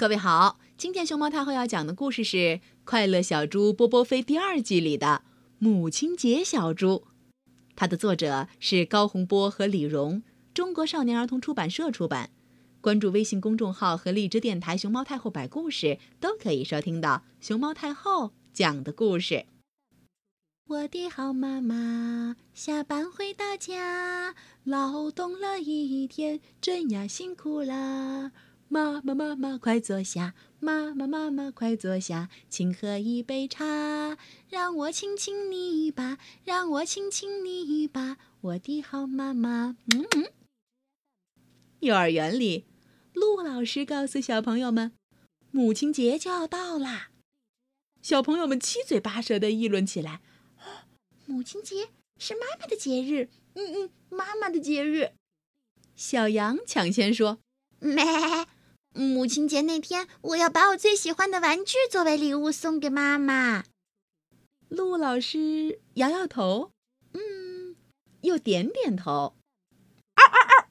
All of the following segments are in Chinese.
各位好，今天熊猫太后要讲的故事是《快乐小猪波波飞》第二季里的《母亲节小猪》，它的作者是高洪波和李荣，中国少年儿童出版社出版。关注微信公众号和荔枝电台“熊猫太后摆故事”，都可以收听到熊猫太后讲的故事。我的好妈妈下班回到家，劳动了一天，真呀辛苦啦。妈妈，妈妈，快坐下！妈妈，妈妈，快坐下，请喝一杯茶。让我亲亲你吧，让我亲亲你吧，我的好妈妈。嗯嗯。幼儿园里，陆老师告诉小朋友们，母亲节就要到啦。小朋友们七嘴八舌的议论起来：“母亲节是妈妈的节日。”嗯嗯，妈妈的节日。小羊抢先说：“ 咩。”母亲节那天，我要把我最喜欢的玩具作为礼物送给妈妈。陆老师摇摇头，嗯，又点点头。嗷嗷嗷！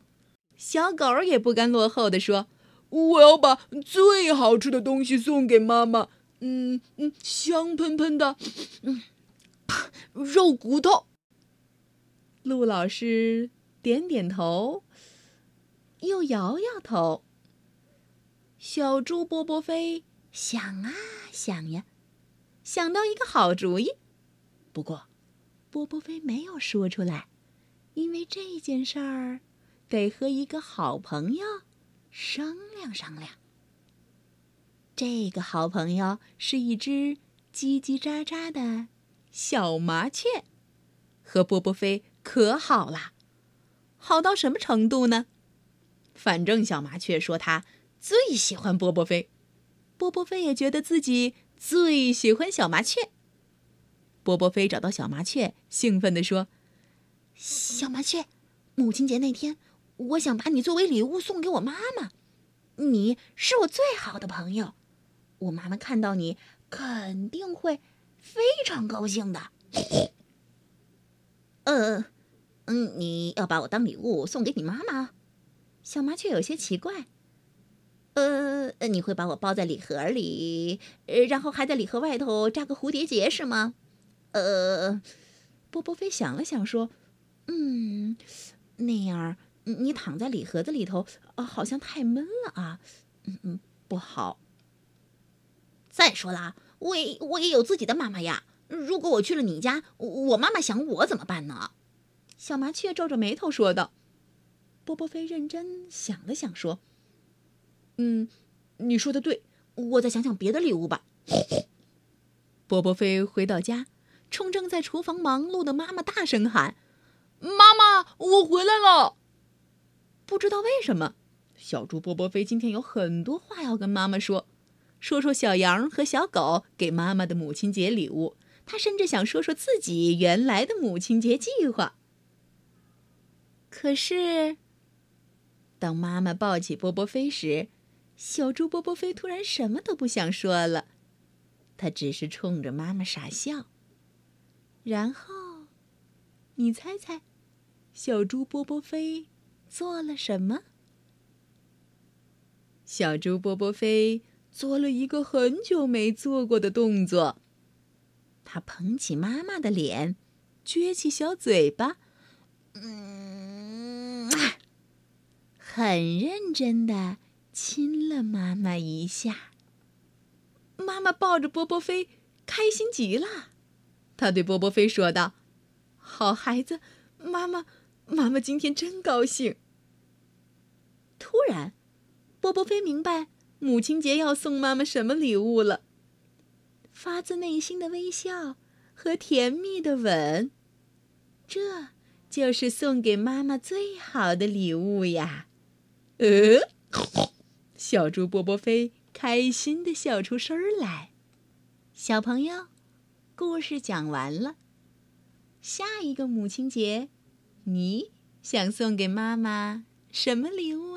小狗也不甘落后的说：“我要把最好吃的东西送给妈妈。嗯嗯，香喷喷的，嗯，肉骨头。”陆老师点点头，又摇摇头。小猪波波飞想啊想呀，想到一个好主意。不过，波波飞没有说出来，因为这件事儿得和一个好朋友商量商量。这个好朋友是一只叽叽喳喳的小麻雀，和波波飞可好啦，好到什么程度呢？反正小麻雀说它。最喜欢波波飞，波波飞也觉得自己最喜欢小麻雀。波波飞找到小麻雀，兴奋地说：“小麻雀，母亲节那天，我想把你作为礼物送给我妈妈。你是我最好的朋友，我妈妈看到你肯定会非常高兴的。”呃，嗯，你要把我当礼物送给你妈妈？小麻雀有些奇怪。呃，你会把我包在礼盒里，然后还在礼盒外头扎个蝴蝶结是吗？呃，波波飞想了想说：“嗯，那样你躺在礼盒子里头，啊，好像太闷了啊，嗯嗯，不好。再说了，我也我也有自己的妈妈呀。如果我去了你家，我妈妈想我怎么办呢？”小麻雀皱着眉头说道。波波飞认真想了想说。嗯，你说的对，我再想想别的礼物吧。波波飞回到家，冲正在厨房忙碌的妈妈大声喊：“妈妈，我回来了！”不知道为什么，小猪波波飞今天有很多话要跟妈妈说，说说小羊和小狗给妈妈的母亲节礼物，他甚至想说说自己原来的母亲节计划。可是，当妈妈抱起波波飞时，小猪波波飞突然什么都不想说了，他只是冲着妈妈傻笑。然后，你猜猜，小猪波波飞做了什么？小猪波波飞做了一个很久没做过的动作。他捧起妈妈的脸，撅起小嘴巴，嗯，很认真的。亲了妈妈一下，妈妈抱着波波飞，开心极了。他对波波飞说道：“好孩子，妈妈，妈妈今天真高兴。”突然，波波飞明白母亲节要送妈妈什么礼物了。发自内心的微笑和甜蜜的吻，这就是送给妈妈最好的礼物呀！呃。小猪波波飞开心的笑出声来。小朋友，故事讲完了。下一个母亲节，你想送给妈妈什么礼物？